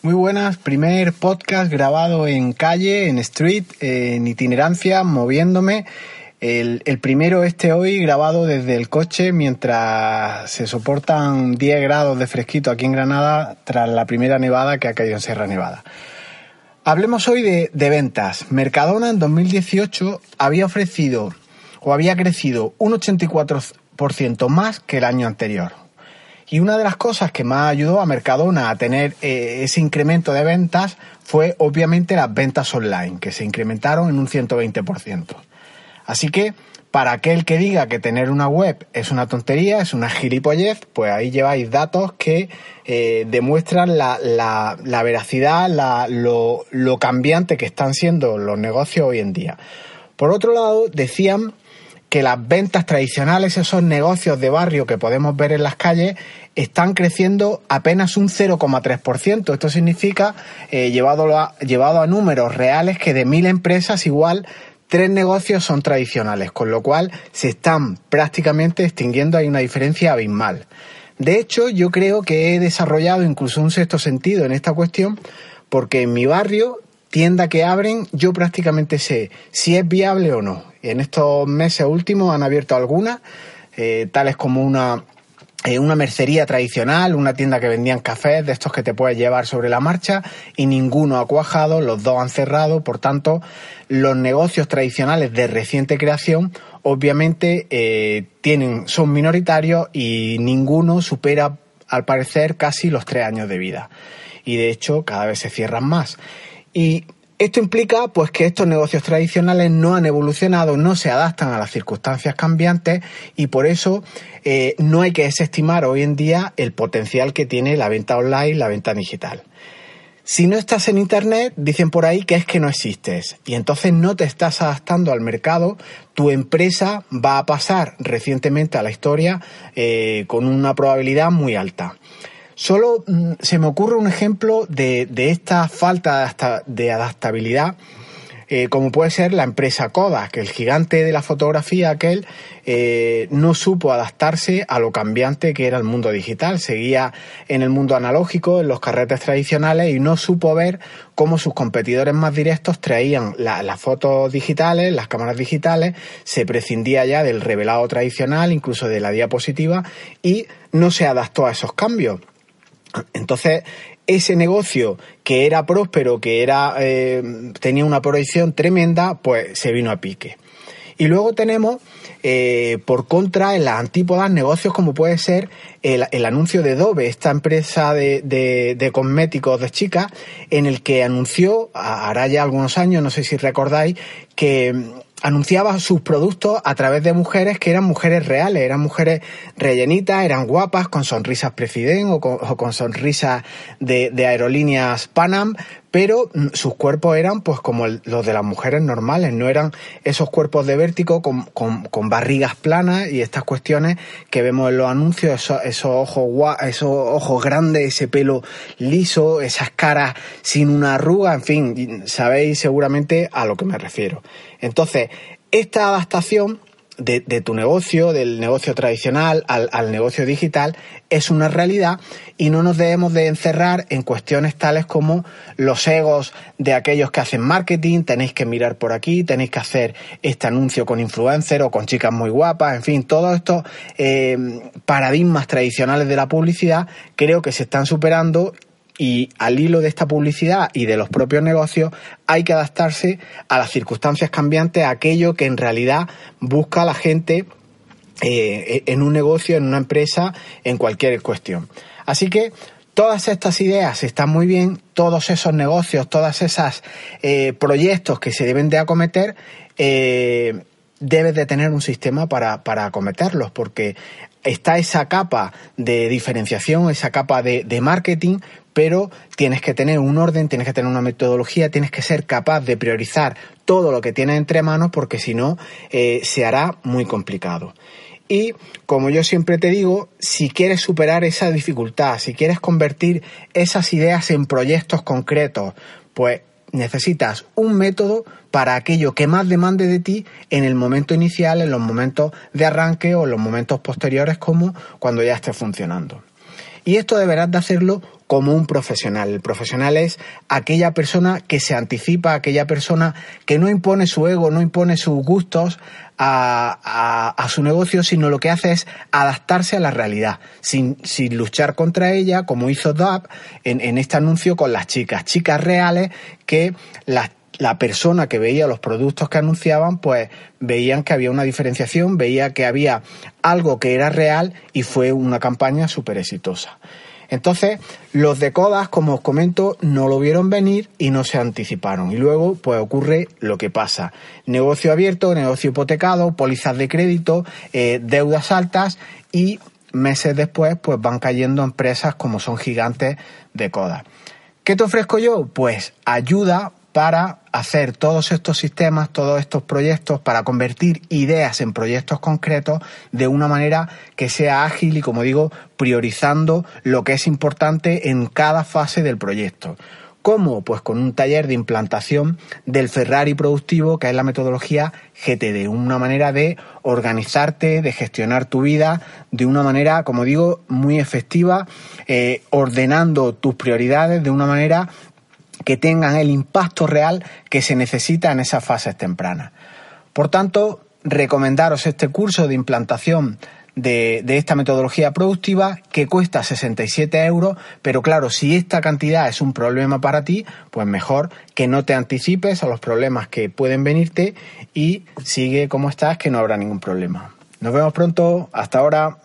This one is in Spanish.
Muy buenas, primer podcast grabado en calle, en street, en itinerancia, moviéndome. El, primero este hoy grabado desde el coche mientras se soportan 10 grados de fresquito aquí en Granada tras la primera nevada que ha caído en Sierra Nevada. Hablemos hoy de, de ventas. Mercadona en 2018 había ofrecido o había crecido un 84% más que el año anterior. Y una de las cosas que más ayudó a Mercadona a tener eh, ese incremento de ventas fue obviamente las ventas online, que se incrementaron en un 120%. Así que para aquel que diga que tener una web es una tontería, es una gilipollez, pues ahí lleváis datos que eh, demuestran la, la, veracidad, lo, lo cambiante que están siendo los negocios hoy en día. Por otro lado, decían que las ventas tradicionales, esos negocios de barrio que podemos ver en las calles, están creciendo apenas un 0,3%. Esto significa, eh, llevado, a, llevado a números reales, que de mil empresas igual tres negocios son tradicionales, con lo cual se están prácticamente extinguiendo, hay una diferencia abismal. De hecho, yo creo que he desarrollado incluso un sexto sentido en esta cuestión, porque en mi barrio tienda que abren, yo prácticamente sé si es viable o no. En estos meses últimos han abierto algunas, eh, tales como una, eh, una mercería tradicional, una tienda que vendían cafés, de estos que te puedes llevar sobre la marcha, y ninguno ha cuajado, los dos han cerrado, por tanto, los negocios tradicionales de reciente creación obviamente eh, tienen, son minoritarios y ninguno supera, al parecer, casi los tres años de vida. Y de hecho, cada vez se cierran más. Y esto implica pues que estos negocios tradicionales no han evolucionado, no se adaptan a las circunstancias cambiantes y por eso eh, no hay que desestimar hoy en día el potencial que tiene la venta online, la venta digital. Si no estás en Internet, dicen por ahí que es que no existes y entonces no te estás adaptando al mercado, tu empresa va a pasar recientemente a la historia eh, con una probabilidad muy alta. Solo mm, se me ocurre un ejemplo de, esta falta de adaptabilidad, eh, como puede ser la empresa Kodak, que el gigante de la fotografía aquel eh, no supo adaptarse a lo cambiante que era el mundo digital. Seguía en el mundo analógico, en los carretes tradicionales y no supo ver cómo sus competidores más directos traían las fotos digitales, las cámaras digitales, se prescindía ya del revelado tradicional, incluso de la diapositiva y no se adaptó a esos cambios. Entonces, ese negocio que era próspero, que era eh, tenía una proyección tremenda, pues se vino a pique. Y luego tenemos, eh, por contra, en las antípodas, negocios como puede ser el, anuncio de Dove, esta empresa de, de, cosméticos de chicas, en el que anunció, hará ya algunos años, no sé si recordáis, que anunciaba sus productos a través de mujeres que eran mujeres reales, eran mujeres rellenitas, eran guapas, con sonrisas President o con, sonrisas de, de, aerolíneas Panam, pero mm, sus cuerpos eran pues como los de las mujeres normales, no eran esos cuerpos de vértigo con, con, barrigas planas y estas cuestiones que vemos en los anuncios, esos, esos ojos esos ojos grandes, ese pelo liso, esas caras sin una arruga, en fin, sabéis seguramente a lo que me refiero. Entonces, esta adaptación de, tu negocio, del negocio tradicional al, negocio digital, es una realidad y no nos debemos de encerrar en cuestiones tales como los egos de aquellos que hacen marketing, tenéis que mirar por aquí, tenéis que hacer este anuncio con influencer o con chicas muy guapas, en fin, todos estos eh, paradigmas tradicionales de la publicidad creo que se están superando y al hilo de esta publicidad y de los propios negocios hay que adaptarse a las circunstancias cambiantes, a aquello que en realidad busca la gente eh, en un negocio, en una empresa, en cualquier cuestión. Así que todas estas ideas están muy bien, todos esos negocios, todos esos eh, proyectos que se deben de acometer, eh, debes de tener un sistema para, para acometerlos, porque está esa capa de diferenciación, esa capa de, marketing, pero tienes que tener un orden, tienes que tener una metodología, tienes que ser capaz de priorizar todo lo que tienes entre manos, porque si no, eh, se hará muy complicado. Y como yo siempre te digo, si quieres superar esa dificultad, si quieres convertir esas ideas en proyectos concretos, pues necesitas un método para aquello que más demande de ti en el momento inicial, en los momentos de arranque o en los momentos posteriores como cuando ya esté funcionando. Y esto deberás de hacerlo como un profesional. El profesional es aquella persona que se anticipa, aquella persona que no impone su ego, no impone sus gustos a, su negocio, sino lo que hace es adaptarse a la realidad, sin, luchar contra ella, como hizo DAP en, en este anuncio con las chicas, chicas reales que las la persona que veía los productos que anunciaban, pues veían que había una diferenciación, veía que había algo que era real y fue una campaña súper exitosa. Entonces, los de Codas, como os comento, no lo vieron venir y no se anticiparon. Y luego, pues ocurre lo que pasa. Negocio abierto, negocio hipotecado, pólizas de crédito, eh, deudas altas y meses después, pues van cayendo empresas como son gigantes de Codas. ¿Qué te ofrezco yo? Pues ayuda para hacer todos estos sistemas, todos estos proyectos, para convertir ideas en proyectos concretos de una manera que sea ágil y, como digo, priorizando lo que es importante en cada fase del proyecto. ¿Cómo? Pues con un taller de implantación del Ferrari productivo, que es la metodología GTD, una manera de organizarte, de gestionar tu vida de una manera, como digo, muy efectiva, eh, ordenando tus prioridades de una manera que tengan el impacto real que se necesita en esas fases tempranas. Por tanto, recomendaros este curso de implantación de, esta metodología productiva que cuesta 67 euros, pero claro, si esta cantidad es un problema para ti, pues mejor que no te anticipes a los problemas que pueden venirte y sigue como estás, que no habrá ningún problema. Nos vemos pronto, hasta ahora.